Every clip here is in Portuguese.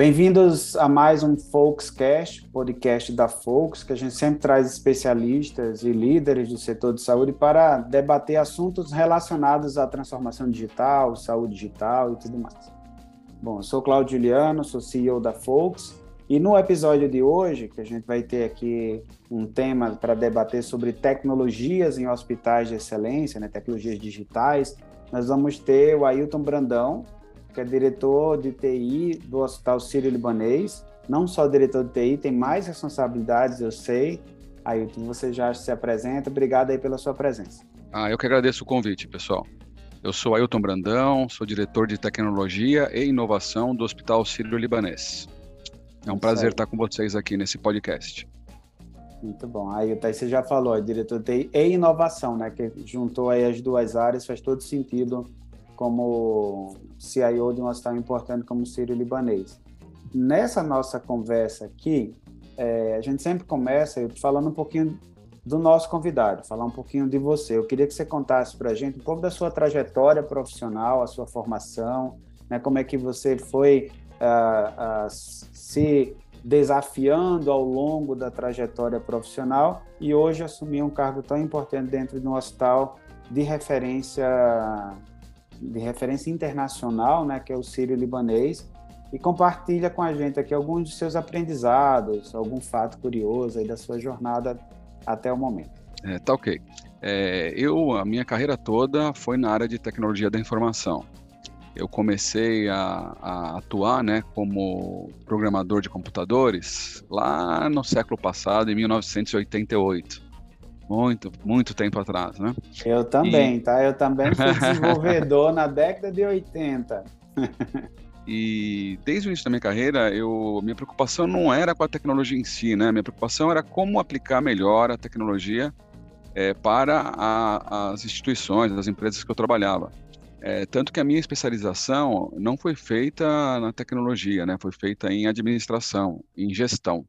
bem-vindos a mais um Folkscast, podcast da Folks, que a gente sempre traz especialistas e líderes do setor de saúde para debater assuntos relacionados à transformação digital, saúde digital e tudo mais. Bom, eu sou Claudio Juliano, sou CEO da Folks, e no episódio de hoje, que a gente vai ter aqui um tema para debater sobre tecnologias em hospitais de excelência, né, tecnologias digitais, nós vamos ter o Ailton Brandão, que é diretor de TI do Hospital Sírio-Libanês. Não só diretor de TI, tem mais responsabilidades, eu sei. Ailton, você já se apresenta. Obrigado aí pela sua presença. Ah, eu que agradeço o convite, pessoal. Eu sou Ailton Brandão, sou diretor de tecnologia e inovação do Hospital Sírio-Libanês. É um Isso prazer aí. estar com vocês aqui nesse podcast. Muito bom. Aí, você já falou, diretor de TI e inovação, né? Que juntou aí as duas áreas, faz todo sentido como CIO de um hospital importante como o Sírio Libanês. Nessa nossa conversa aqui, é, a gente sempre começa falando um pouquinho do nosso convidado, falar um pouquinho de você. Eu queria que você contasse para a gente um pouco da sua trajetória profissional, a sua formação, né, como é que você foi uh, uh, se desafiando ao longo da trajetória profissional e hoje assumir um cargo tão importante dentro de um hospital de referência de referência internacional, né, que é o Sírio Libanês, e compartilha com a gente aqui alguns dos seus aprendizados, algum fato curioso aí da sua jornada até o momento. É, tá ok. É, eu, a minha carreira toda foi na área de tecnologia da informação. Eu comecei a, a atuar né, como programador de computadores lá no século passado, em 1988 muito, muito tempo atrás, né? Eu também, e... tá? Eu também fui desenvolvedor na década de 80. E desde o início da minha carreira, eu, minha preocupação não era com a tecnologia em si, né? Minha preocupação era como aplicar melhor a tecnologia é, para a, as instituições, as empresas que eu trabalhava. É, tanto que a minha especialização não foi feita na tecnologia, né? Foi feita em administração, em gestão.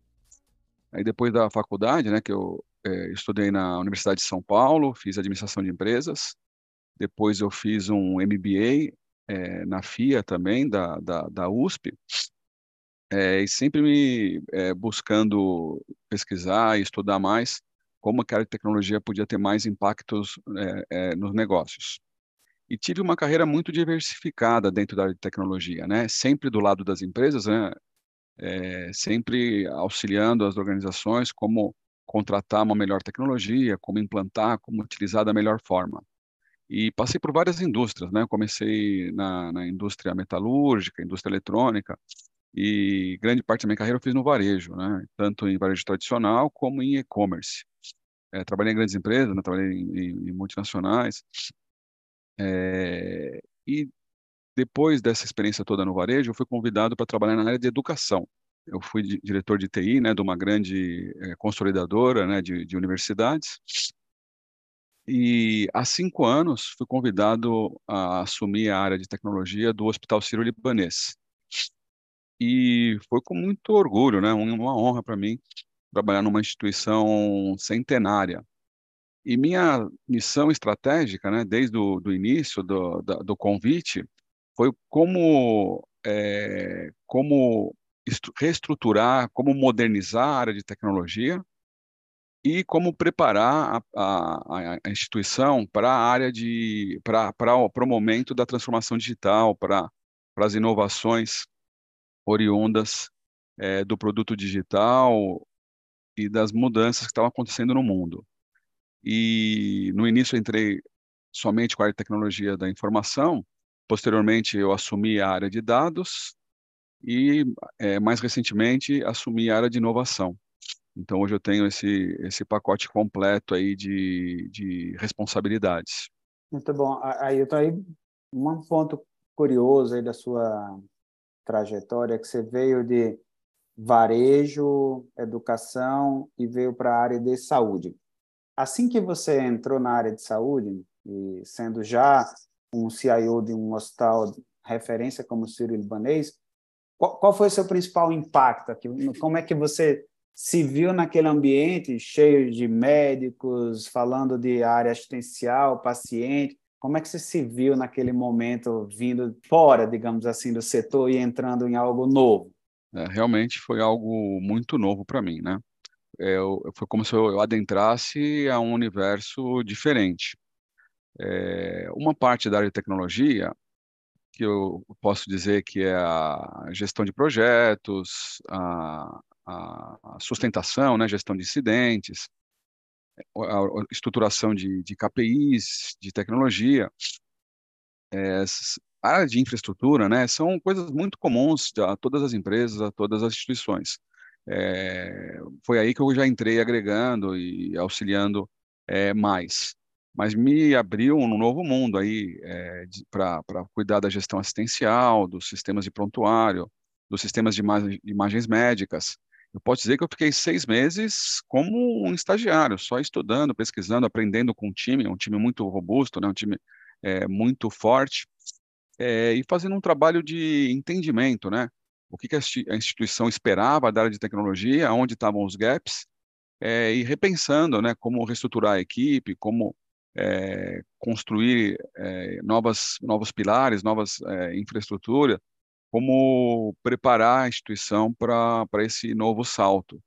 Aí depois da faculdade, né, que eu é, estudei na Universidade de São Paulo, fiz administração de empresas. Depois eu fiz um MBA é, na FIA também, da, da, da USP. É, e sempre me é, buscando pesquisar e estudar mais como que a tecnologia podia ter mais impactos é, é, nos negócios. E tive uma carreira muito diversificada dentro da área de tecnologia, né? Sempre do lado das empresas, né? É, sempre auxiliando as organizações como contratar uma melhor tecnologia, como implantar, como utilizar da melhor forma. E passei por várias indústrias, né? comecei na, na indústria metalúrgica, indústria eletrônica, e grande parte da minha carreira eu fiz no varejo, né? Tanto em varejo tradicional como em e-commerce. É, trabalhei em grandes empresas, né? trabalhei em, em multinacionais. É, e depois dessa experiência toda no varejo, eu fui convidado para trabalhar na área de educação eu fui diretor de TI, né, de uma grande é, consolidadora, né, de, de, universidades. E há cinco anos fui convidado a assumir a área de tecnologia do Hospital Sírio-Libanês. E foi com muito orgulho, né, uma honra para mim trabalhar numa instituição centenária. E minha missão estratégica, né, desde o do início do, do convite, foi como é, como reestruturar, como modernizar a área de tecnologia e como preparar a, a, a instituição para a área de para, o momento da transformação digital, para as inovações oriundas é, do produto digital e das mudanças que estavam acontecendo no mundo. E no início eu entrei somente com a área de tecnologia da informação, posteriormente eu assumi a área de dados e é, mais recentemente assumi a área de inovação. Então hoje eu tenho esse esse pacote completo aí de, de responsabilidades. Muito bom. Aí eu tô aí um ponto curioso aí da sua trajetória que você veio de varejo, educação e veio para a área de saúde. Assim que você entrou na área de saúde e sendo já um CIO de um hospital referência como o Sírio Libanês, qual, qual foi o seu principal impacto aqui? Como é que você se viu naquele ambiente cheio de médicos, falando de área assistencial, paciente? Como é que você se viu naquele momento vindo fora, digamos assim, do setor e entrando em algo novo? É, realmente foi algo muito novo para mim, né? É, eu, foi como se eu adentrasse a um universo diferente. É, uma parte da área de tecnologia, que eu posso dizer que é a gestão de projetos, a, a sustentação, né, gestão de incidentes, a estruturação de, de KPIs, de tecnologia, é, a área de infraestrutura, né, são coisas muito comuns a todas as empresas, a todas as instituições. É, foi aí que eu já entrei agregando e auxiliando é, mais. Mas me abriu um novo mundo aí é, para cuidar da gestão assistencial, dos sistemas de prontuário, dos sistemas de imagens médicas. Eu posso dizer que eu fiquei seis meses como um estagiário, só estudando, pesquisando, aprendendo com um time, um time muito robusto, né, um time é, muito forte, é, e fazendo um trabalho de entendimento, né? O que, que a instituição esperava da área de tecnologia, onde estavam os gaps, é, e repensando, né? Como reestruturar a equipe, como é, construir é, novas, novos pilares, novas é, infraestrutura, como preparar a instituição para esse novo salto,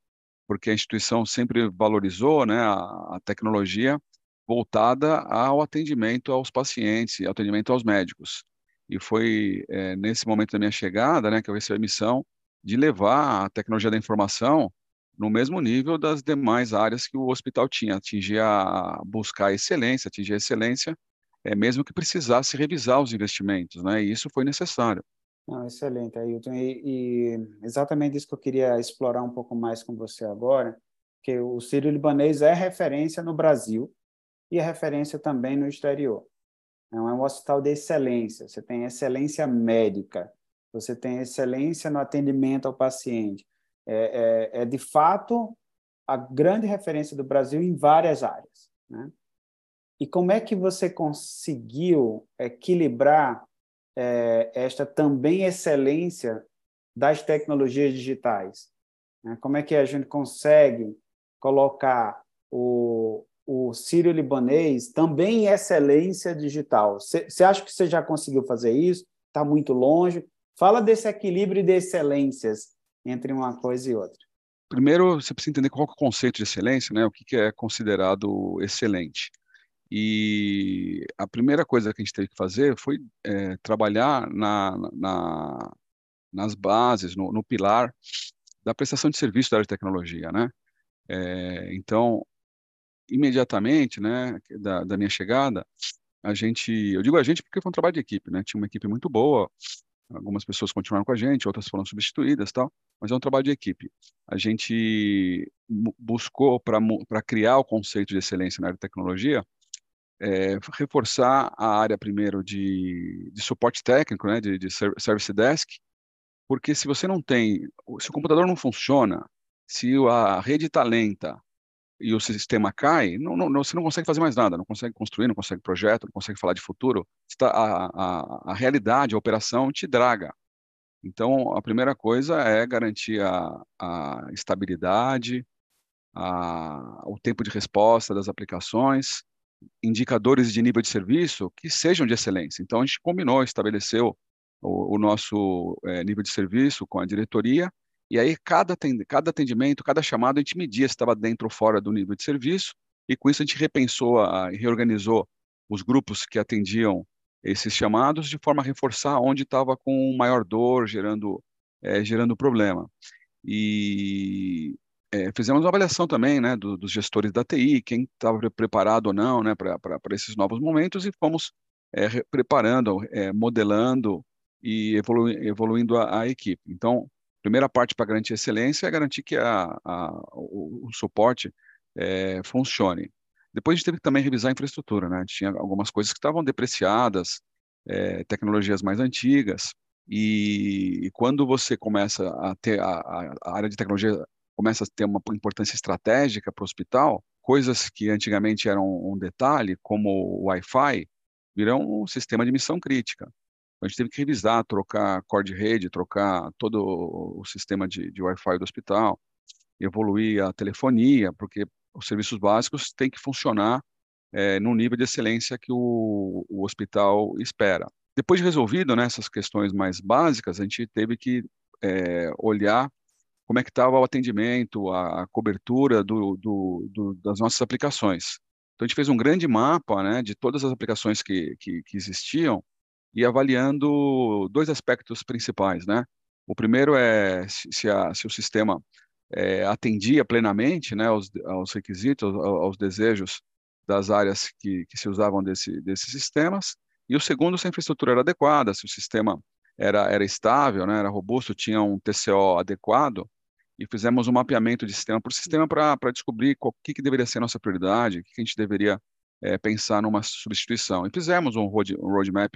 porque a instituição sempre valorizou né, a, a tecnologia voltada ao atendimento aos pacientes, atendimento aos médicos. E foi é, nesse momento da minha chegada né, que eu recebi a missão de levar a tecnologia da informação no mesmo nível das demais áreas que o hospital tinha, atingir a buscar excelência, atingir a excelência, é, mesmo que precisasse revisar os investimentos, né? E isso foi necessário. Não, excelente, Ailton. E, e, exatamente isso que eu queria explorar um pouco mais com você agora, que o Sírio-Libanês é referência no Brasil e é referência também no exterior. É um hospital de excelência, você tem excelência médica, você tem excelência no atendimento ao paciente. É, é, é de fato a grande referência do Brasil em várias áreas. Né? E como é que você conseguiu equilibrar é, esta também excelência das tecnologias digitais? Né? Como é que a gente consegue colocar o, o sírio-libanês também em excelência digital? Você acha que você já conseguiu fazer isso? Está muito longe? Fala desse equilíbrio de excelências entre uma coisa e outra. Primeiro, você precisa entender qual é o conceito de excelência, né? o que, é considerado excelente. E a primeira coisa que a gente teve que fazer foi é, trabalhar na, na, nas bases, no, no, pilar da prestação de serviço da área de tecnologia, né? É, então, imediatamente, né, da, da, minha chegada, a gente, eu digo a gente porque foi um trabalho de equipe, né? Tinha uma equipe muito boa, algumas pessoas continuaram com a gente, outras foram substituídas, tal, mas é um trabalho de equipe. A gente buscou para criar o conceito de excelência na área de tecnologia é, reforçar a área primeiro de, de suporte técnico, né, de, de service desk, porque se você não tem, se o computador não funciona, se a rede está lenta e o sistema cai, não, não, você não consegue fazer mais nada, não consegue construir, não consegue projeto, não consegue falar de futuro. Tá, a, a, a realidade, a operação te draga. Então, a primeira coisa é garantir a, a estabilidade, o tempo de resposta das aplicações, indicadores de nível de serviço que sejam de excelência. Então, a gente combinou, estabeleceu o, o nosso é, nível de serviço com a diretoria, e aí cada, cada atendimento, cada chamado, a gente media se estava dentro ou fora do nível de serviço, e com isso a gente repensou e reorganizou os grupos que atendiam esses chamados de forma a reforçar onde estava com maior dor, gerando, é, gerando problema. E é, fizemos uma avaliação também né, do, dos gestores da TI, quem estava preparado ou não né, para esses novos momentos, e fomos é, preparando, é, modelando e evolu evoluindo a, a, equipe. Então, primeira parte para garantir excelência é garantir que a, a, o, o, suporte é, funcione. Depois a gente teve que também revisar a infraestrutura, né? tinha algumas coisas que estavam depreciadas, é, tecnologias mais antigas, e, e, quando você começa a ter a, a, área de tecnologia começa a ter uma importância estratégica para o hospital, coisas que antigamente eram um detalhe, como o Wi-Fi, virão um sistema de missão crítica. A gente teve que revisar, trocar core de rede, trocar todo o sistema de, de Wi-Fi do hospital, evoluir a telefonia, porque os serviços básicos têm que funcionar é, no nível de excelência que o, o hospital espera. Depois de resolvido né, essas questões mais básicas, a gente teve que é, olhar como é que estava o atendimento, a, a cobertura do, do, do, das nossas aplicações. Então, a gente fez um grande mapa né, de todas as aplicações que, que, que existiam e avaliando dois aspectos principais. Né? O primeiro é se, a, se o sistema é, atendia plenamente né, aos, aos requisitos, aos, aos, desejos das áreas que, que se usavam desse, desses sistemas. E o segundo, se a infraestrutura era adequada, se o sistema era, era estável, né, era robusto, tinha um TCO adequado, e fizemos um mapeamento de sistema por sistema para descobrir o que, que deveria ser a nossa prioridade, o que, que a gente deveria é, pensar numa substituição. E fizemos um, road, um roadmap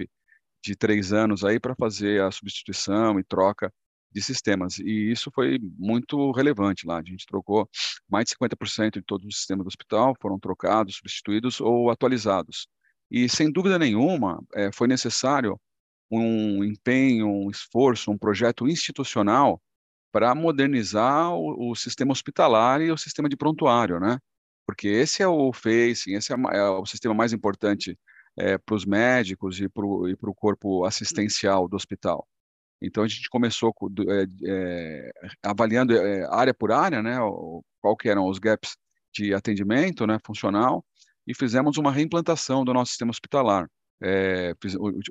de três anos aí para fazer a substituição e troca de sistemas. E isso foi muito relevante lá. A gente trocou mais de 50% de todos os sistemas do hospital, foram trocados, substituídos ou atualizados. E, sem dúvida nenhuma, é, foi necessário um empenho, um esforço, um projeto institucional para modernizar o, o, sistema hospitalar e o sistema de prontuário, né? Porque esse é o facing, esse é, é o sistema mais importante é, para os médicos e para o corpo assistencial do hospital. Então a gente começou é, avaliando área por área, né? Qual que eram os gaps de atendimento, né? Funcional e fizemos uma reimplantação do nosso sistema hospitalar. É,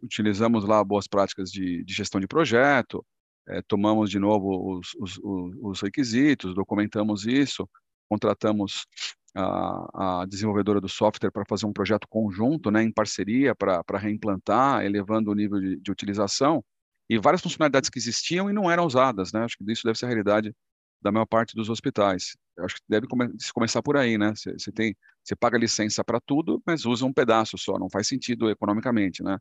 utilizamos lá boas práticas de, de gestão de projeto, é, tomamos de novo os, os, os, requisitos, documentamos isso, contratamos a, a desenvolvedora do software para fazer um projeto conjunto, né, em parceria, para reimplantar, elevando o nível de, de, utilização, e várias funcionalidades que existiam e não eram usadas, né, acho que isso deve ser a realidade da maior parte dos hospitais. Eu acho que deve come se começar por aí, né, você tem, você paga licença para tudo, mas usa um pedaço só, não faz sentido economicamente, né,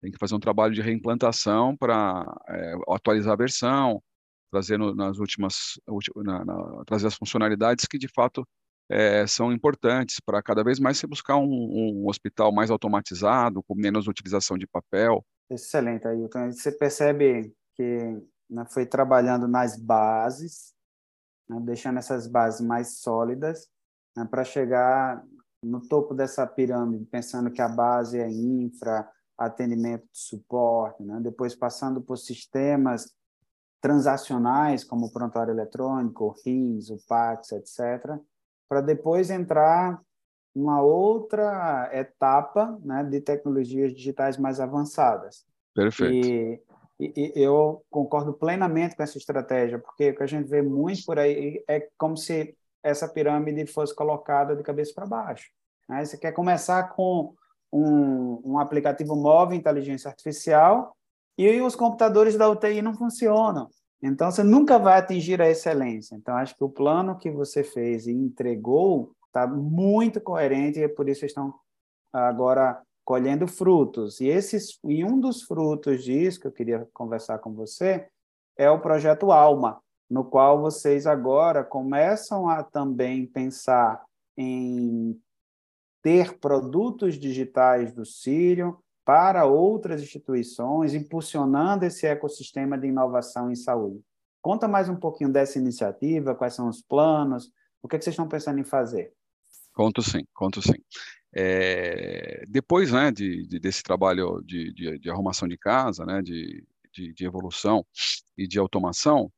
tem que fazer um trabalho de reimplantação para é, atualizar a versão, trazer no, nas últimas, na, na, trazer as funcionalidades que de fato é, são importantes para cada vez mais você buscar um, um, hospital mais automatizado, com menos utilização de papel. Excelente, Ailton. Você percebe que né, foi trabalhando nas bases, né, deixando essas bases mais sólidas, né, para chegar no topo dessa pirâmide, pensando que a base é infra, atendimento de suporte, né? depois passando por sistemas transacionais, como o prontuário eletrônico, o RIS, o PAX, etc., para depois entrar numa outra etapa né, de tecnologias digitais mais avançadas. Perfeito. E, e, e, eu concordo plenamente com essa estratégia, porque o que a gente vê muito por aí é como se essa pirâmide fosse colocada de cabeça para baixo. Né? Você quer começar com um, um aplicativo móvel, inteligência artificial, e os computadores da UTI não funcionam. Então, você nunca vai atingir a excelência. Então, acho que o plano que você fez e entregou está muito coerente e por isso estão agora colhendo frutos. E, esses, e um dos frutos disso que eu queria conversar com você é o projeto Alma, no qual vocês agora começam a também pensar em ter produtos digitais do Sírio para outras instituições, impulsionando esse ecossistema de inovação em saúde. Conta mais um pouquinho dessa iniciativa, quais são os planos, o que, é que vocês estão pensando em fazer? Conto sim, conto sim. É, depois né, de, de, desse trabalho de, de, de, arrumação de casa, né, de, evolução e de automação,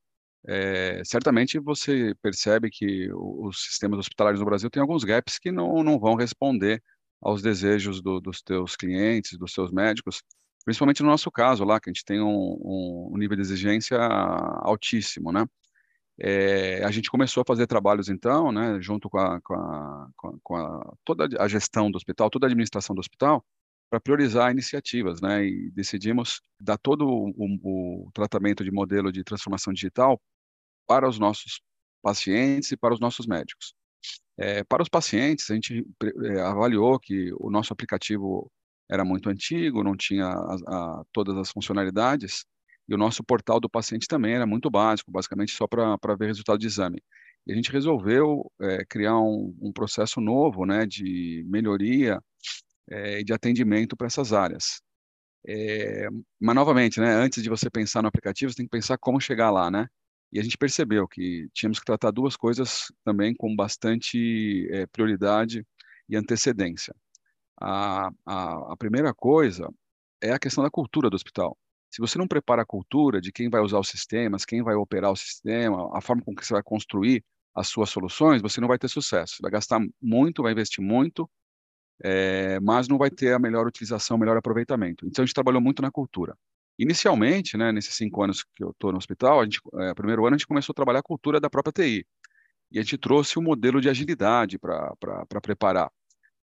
é, certamente você percebe que os sistemas hospitalares no Brasil têm alguns gaps que não, não vão responder aos desejos do, dos teus clientes, dos seus médicos, principalmente no nosso caso lá, que a gente tem um, um nível de exigência altíssimo, né? É, a gente começou a fazer trabalhos então, né, junto com, a, com, a, com a, toda a gestão do hospital, toda a administração do hospital, para priorizar iniciativas, né? E decidimos dar todo o, o, tratamento de modelo de transformação digital para os nossos pacientes e para os nossos médicos. É, para os pacientes, a gente é, avaliou que o nosso aplicativo era muito antigo, não tinha a, a, todas as funcionalidades, e o nosso portal do paciente também era muito básico, basicamente só para ver resultado de exame. E a gente resolveu é, criar um, um, processo novo né, de melhoria é, de atendimento para essas áreas. É, mas, novamente, né, antes de você pensar no aplicativo, você tem que pensar como chegar lá, né? E a gente percebeu que tínhamos que tratar duas coisas também com bastante é, prioridade e antecedência. A, a, a primeira coisa é a questão da cultura do hospital. Se você não prepara a cultura de quem vai usar os sistemas, quem vai operar o sistema, a forma com que você vai construir as suas soluções, você não vai ter sucesso. Vai gastar muito, vai investir muito, é, mas não vai ter a melhor utilização, melhor aproveitamento. Então, a gente trabalhou muito na cultura. Inicialmente, né, nesses cinco anos que eu estou no hospital, a gente, é, primeiro ano a gente começou a trabalhar a cultura da própria TI. E a gente trouxe um modelo de agilidade para preparar.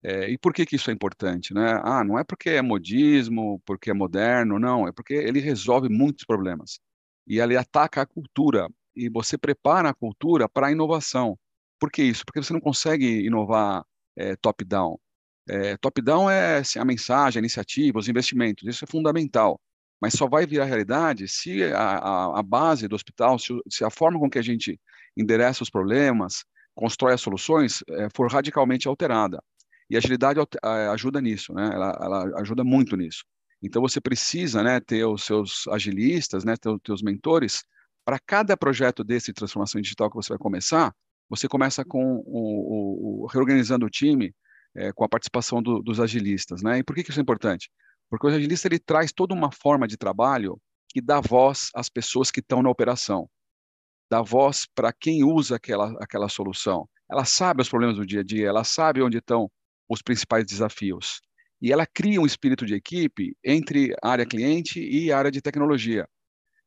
É, e por que, que isso é importante? Né? Ah, não é porque é modismo, porque é moderno, não, é porque ele resolve muitos problemas. E ele ataca a cultura, e você prepara a cultura para a inovação. Por que isso? Porque você não consegue inovar é, top-down. É, top-down é assim, a mensagem, a iniciativa, os investimentos, isso é fundamental. Mas só vai virar realidade se a, a, a base do hospital, se, se, a forma com que a gente endereça os problemas, constrói as soluções, é, for radicalmente alterada. E a agilidade ajuda nisso, né? Ela, ela, ajuda muito nisso. Então você precisa, né, ter os seus agilistas, né, ter os teus mentores para cada projeto desse de transformação digital que você vai começar. Você começa com o, o, o reorganizando o time é, com a participação do, dos agilistas, né? E por que, que isso é importante? Porque o agilista ele traz toda uma forma de trabalho que dá voz às pessoas que estão na operação, dá voz para quem usa aquela aquela solução. Ela sabe os problemas do dia a dia, ela sabe onde estão os principais desafios. E ela cria um espírito de equipe entre a área cliente e a área de tecnologia.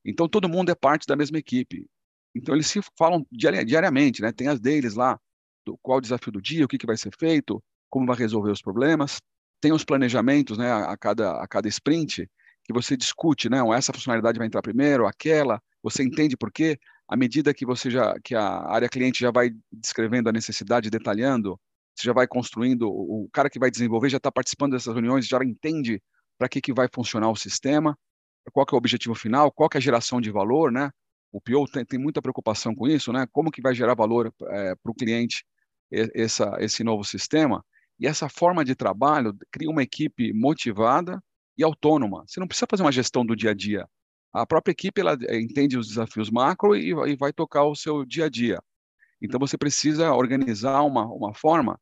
Então, todo mundo é parte da mesma equipe. Então, eles se falam diariamente, né? Tem as deles lá, do, qual o desafio do dia, o que, que vai ser feito, como vai resolver os problemas. Tem os planejamentos, né? A, cada, a cada sprint, que você discute, né? Essa funcionalidade vai entrar primeiro, aquela, você entende por quê. À medida que você já, que a área cliente já vai descrevendo a necessidade, detalhando, você já vai construindo, o cara que vai desenvolver já está participando dessas reuniões, já entende para que, que vai funcionar o sistema, qual que é o objetivo final, qual que é a geração de valor, né? O PO tem, tem muita preocupação com isso, né? Como que vai gerar valor é, para o cliente essa, esse novo sistema? E essa forma de trabalho cria uma equipe motivada e autônoma. Você não precisa fazer uma gestão do dia a dia. A própria equipe ela é, entende os desafios macro e, e vai tocar o seu dia a dia. Então você precisa organizar uma, uma forma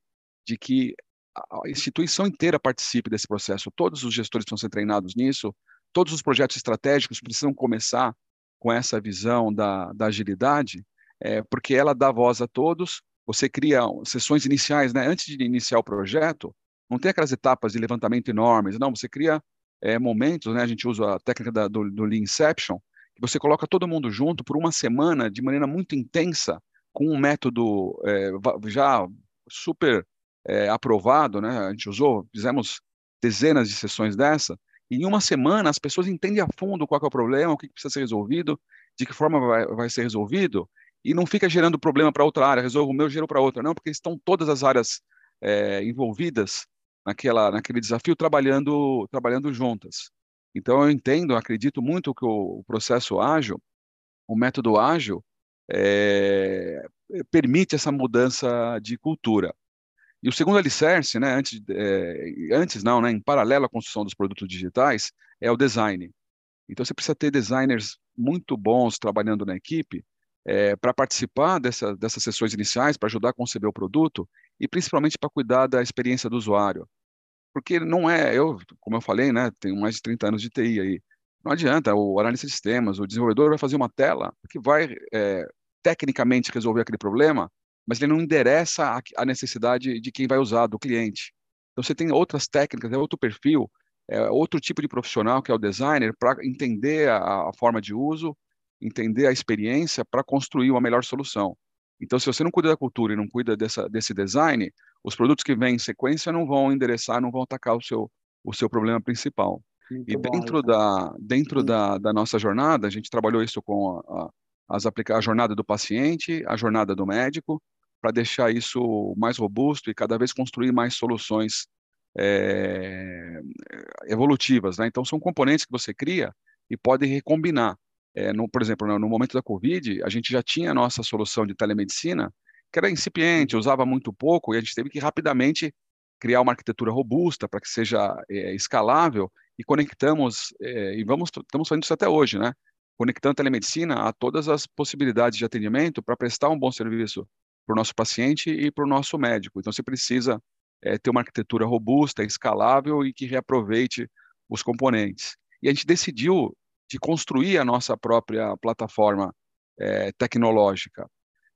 de que a instituição inteira participe desse processo. Todos os gestores precisam ser treinados nisso, todos os projetos estratégicos precisam começar com essa visão da, da agilidade, é, porque ela dá voz a todos. Você cria sessões iniciais, né? antes de iniciar o projeto, não tem aquelas etapas de levantamento enormes, não, você cria é, momentos, né? a gente usa a técnica da, do, do Lean Inception, que você coloca todo mundo junto por uma semana de maneira muito intensa, com um método é, já super é, aprovado, né? A gente usou, fizemos dezenas de sessões dessa, e em uma semana as pessoas entendem a fundo qual é o problema, o que precisa ser resolvido, de que forma vai, vai ser resolvido, e não fica gerando problema para outra área, resolvo o meu, gero para outra, não, porque estão todas as áreas é, envolvidas naquela, naquele desafio trabalhando, trabalhando juntas. Então eu entendo, acredito muito que o, o processo ágil, o método ágil, é, permite essa mudança de cultura. E o segundo alicerce, né, antes, é, antes não, né, em paralelo à construção dos produtos digitais, é o design. Então você precisa ter designers muito bons trabalhando na equipe é, para participar dessa, dessas sessões iniciais, para ajudar a conceber o produto e principalmente para cuidar da experiência do usuário. Porque não é, eu, como eu falei, né, tenho mais de 30 anos de TI aí, não adianta, o analista de sistemas, o desenvolvedor vai fazer uma tela que vai é, tecnicamente resolver aquele problema, mas ele não endereça a, a, necessidade de quem vai usar, do cliente. Então você tem outras técnicas, é outro perfil, é outro tipo de profissional que é o designer para entender a, a, forma de uso, entender a experiência para construir uma melhor solução. Então, se você não cuida da cultura e não cuida dessa, desse design, os produtos que vêm em sequência não vão endereçar, não vão atacar o seu, o seu problema principal. Muito e dentro, bom, da, dentro da, da nossa jornada, a gente trabalhou isso com a, a, as a jornada do paciente, a jornada do médico, para deixar isso mais robusto e cada vez construir mais soluções é, evolutivas. Né? Então, são componentes que você cria e pode recombinar. É, no, por exemplo, no, no, momento da Covid, a gente já tinha a nossa solução de telemedicina, que era incipiente, usava muito pouco, e a gente teve que rapidamente criar uma arquitetura robusta para que seja é, escalável e conectamos, é, e vamos, estamos fazendo isso até hoje, né? Conectando a telemedicina a todas as possibilidades de atendimento para prestar um bom serviço para o nosso paciente e para o nosso médico. Então, você precisa é, ter uma arquitetura robusta, escalável e que reaproveite os componentes. E a gente decidiu de construir a nossa própria plataforma é, tecnológica.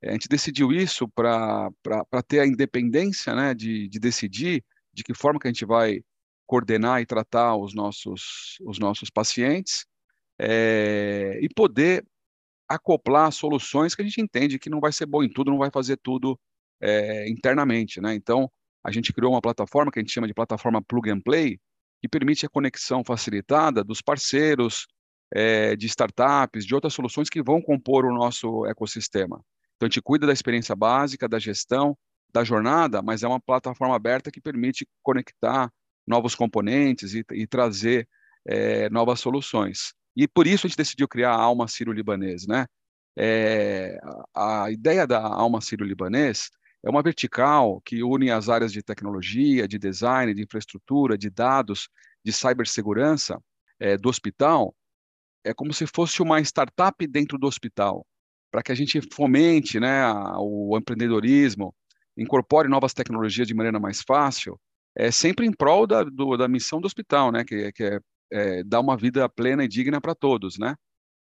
A gente decidiu isso para ter a independência né, de, de decidir de que forma que a gente vai coordenar e tratar os nossos, os nossos pacientes é, e poder acoplar soluções que a gente entende que não vai ser bom em tudo, não vai fazer tudo é, internamente. Né? Então, a gente criou uma plataforma que a gente chama de plataforma Plug and Play, que permite a conexão facilitada dos parceiros, é, de startups, de outras soluções que vão compor o nosso ecossistema. Então, a gente cuida da experiência básica, da gestão, da jornada, mas é uma plataforma aberta que permite conectar novos componentes e, e trazer é, novas soluções. E por isso a gente decidiu criar a Alma Sírio-Libanês. Né? É, a, ideia da Alma Sírio-Libanês é uma vertical que une as áreas de tecnologia, de design, de infraestrutura, de dados, de cibersegurança é, do hospital. É como se fosse uma startup dentro do hospital, para que a gente fomente né, o empreendedorismo, incorpore novas tecnologias de maneira mais fácil, é sempre em prol da, do, da missão do hospital, né, que, que é, é dar uma vida plena e digna para todos, né?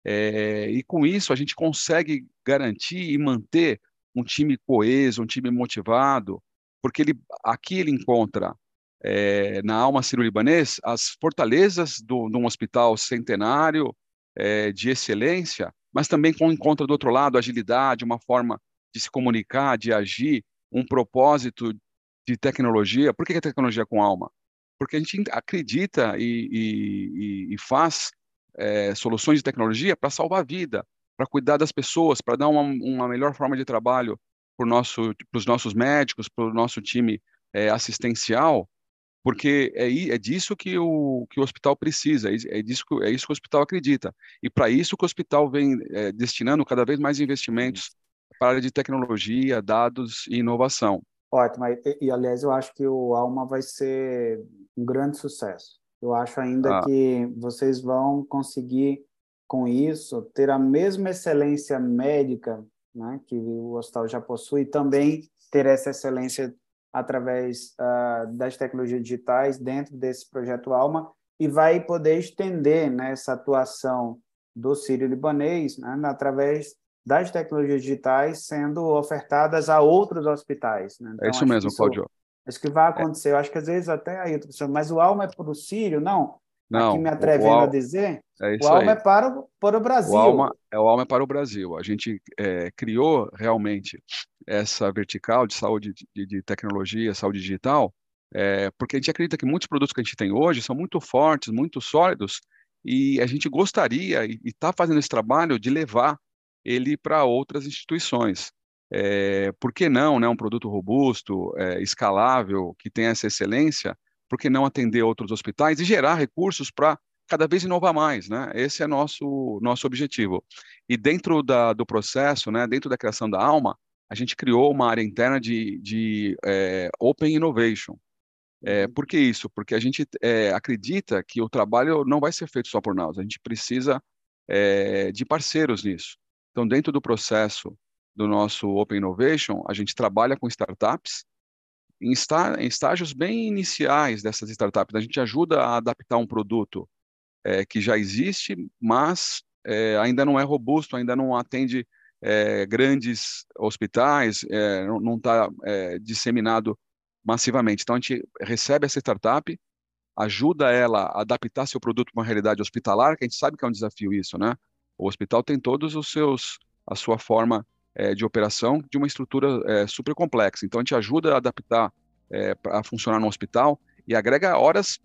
É, e com isso a gente consegue garantir e manter um time coeso, um time motivado, porque ele aqui ele encontra é, na alma sírio-libanês as fortalezas de um hospital centenário é, de excelência, mas também encontra do outro lado agilidade, uma forma de se comunicar, de agir, um propósito de tecnologia. Por que é tecnologia com alma? Porque a gente acredita e, e, e faz é, soluções de tecnologia para salvar a vida, para cuidar das pessoas, para dar uma, uma, melhor forma de trabalho para nosso, os nossos médicos, para o nosso time é, assistencial, porque é, é disso que o, que o hospital precisa, é, é disso que, é isso que o hospital acredita. E para isso que o hospital vem é, destinando cada vez mais investimentos para a área de tecnologia, dados e inovação. Ótimo. E, e, aliás, eu acho que o Alma vai ser um grande sucesso. Eu acho ainda ah. que vocês vão conseguir, com isso, ter a mesma excelência médica né, que o hospital já possui, também ter essa excelência através uh, das tecnologias digitais dentro desse projeto Alma e vai poder estender né, essa atuação do Sírio Libanês né, através das tecnologias digitais sendo ofertadas a outros hospitais. Né? Então, é isso mesmo, isso, Claudio. Isso que vai acontecer. É. Eu acho que às vezes até aí, mas o alma é para o Sírio? Não. Não, Aqui me atrevendo a dizer, é o alma aí. é para o, para o Brasil. O alma, é, o alma é para o Brasil. A gente é, criou realmente essa vertical de saúde de, de tecnologia, saúde digital, é, porque a gente acredita que muitos produtos que a gente tem hoje são muito fortes, muito sólidos, e a gente gostaria e está fazendo esse trabalho de levar ele para outras instituições. É, por que não, né, um produto robusto, é, escalável, que tenha essa excelência, por que não atender outros hospitais e gerar recursos para cada vez inovar mais, né? Esse é nosso nosso objetivo. E dentro da, do processo, né, dentro da criação da Alma, a gente criou uma área interna de, de é, Open Innovation. É, por que isso? Porque a gente é, acredita que o trabalho não vai ser feito só por nós, a gente precisa é, de parceiros nisso. Então, dentro do processo do nosso Open Innovation, a gente trabalha com startups em, está, em estágios bem iniciais dessas startups. A gente ajuda a adaptar um produto é, que já existe, mas é, ainda não é robusto, ainda não atende é, grandes hospitais, não está disseminado massivamente. Então, a gente recebe essa startup, ajuda ela a adaptar seu produto para uma realidade hospitalar, que a gente sabe que é um desafio isso, né? O hospital tem todos os seus, a sua forma é, de operação de uma estrutura é, super complexa. Então a gente ajuda a adaptar é, a funcionar no hospital e agrega horas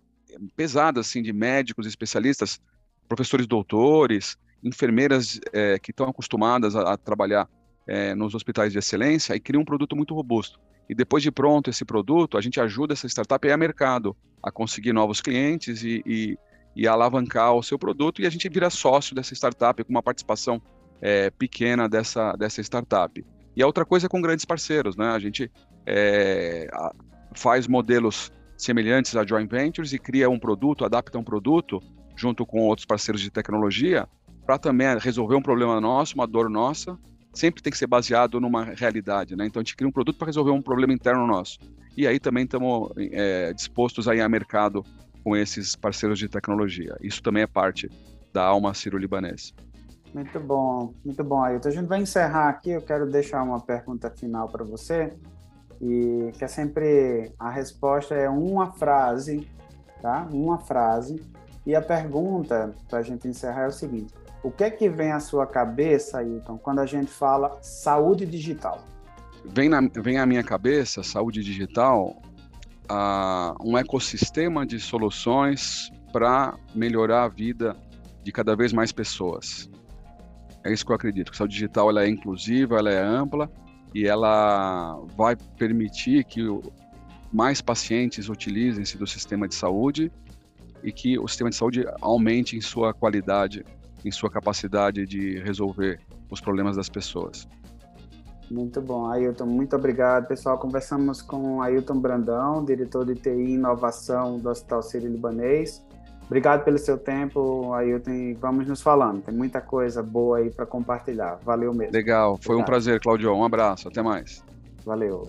pesadas assim de médicos, especialistas, professores, doutores, enfermeiras é, que estão acostumadas a, a trabalhar nos hospitais de excelência e cria um produto muito robusto. E depois de pronto esse produto, a gente ajuda essa startup a ir ao mercado, a conseguir novos clientes e, e e alavancar o seu produto e a gente vira sócio dessa startup com uma participação é, pequena dessa, dessa startup. E a outra coisa é com grandes parceiros, né? A gente é, faz modelos semelhantes a joint ventures e cria um produto, adapta um produto junto com outros parceiros de tecnologia para também resolver um problema nosso, uma dor nossa. Sempre tem que ser baseado numa realidade, né? Então a gente cria um produto para resolver um problema interno nosso. E aí também estamos é, dispostos a ir a mercado com esses parceiros de tecnologia. Isso também é parte da alma sírio-libanesa. Muito bom, muito bom, Ailton. A gente vai encerrar aqui. Eu quero deixar uma pergunta final para você, e que é sempre a resposta é uma frase, tá? Uma frase. E a pergunta para a gente encerrar é o seguinte: o que é que vem à sua cabeça, Ailton, quando a gente fala saúde digital? Vem, na, vem à minha cabeça, saúde digital, uh, um ecossistema de soluções para melhorar a vida de cada vez mais pessoas. É isso que eu acredito. Que a saúde digital ela é inclusiva, ela é ampla e ela vai permitir que mais pacientes utilizem-se do sistema de saúde e que o sistema de saúde aumente em sua qualidade, em sua capacidade de resolver os problemas das pessoas. Muito bom, Ailton, muito obrigado. Pessoal, conversamos com Ailton Brandão, diretor de TI e Inovação do Hospital Sírio-Libanês. Obrigado pelo seu tempo, Ailton, e vamos nos falando. Tem muita coisa boa aí para compartilhar. Valeu mesmo. Legal, foi Obrigado. um prazer, Claudio. Um abraço, até mais. Valeu.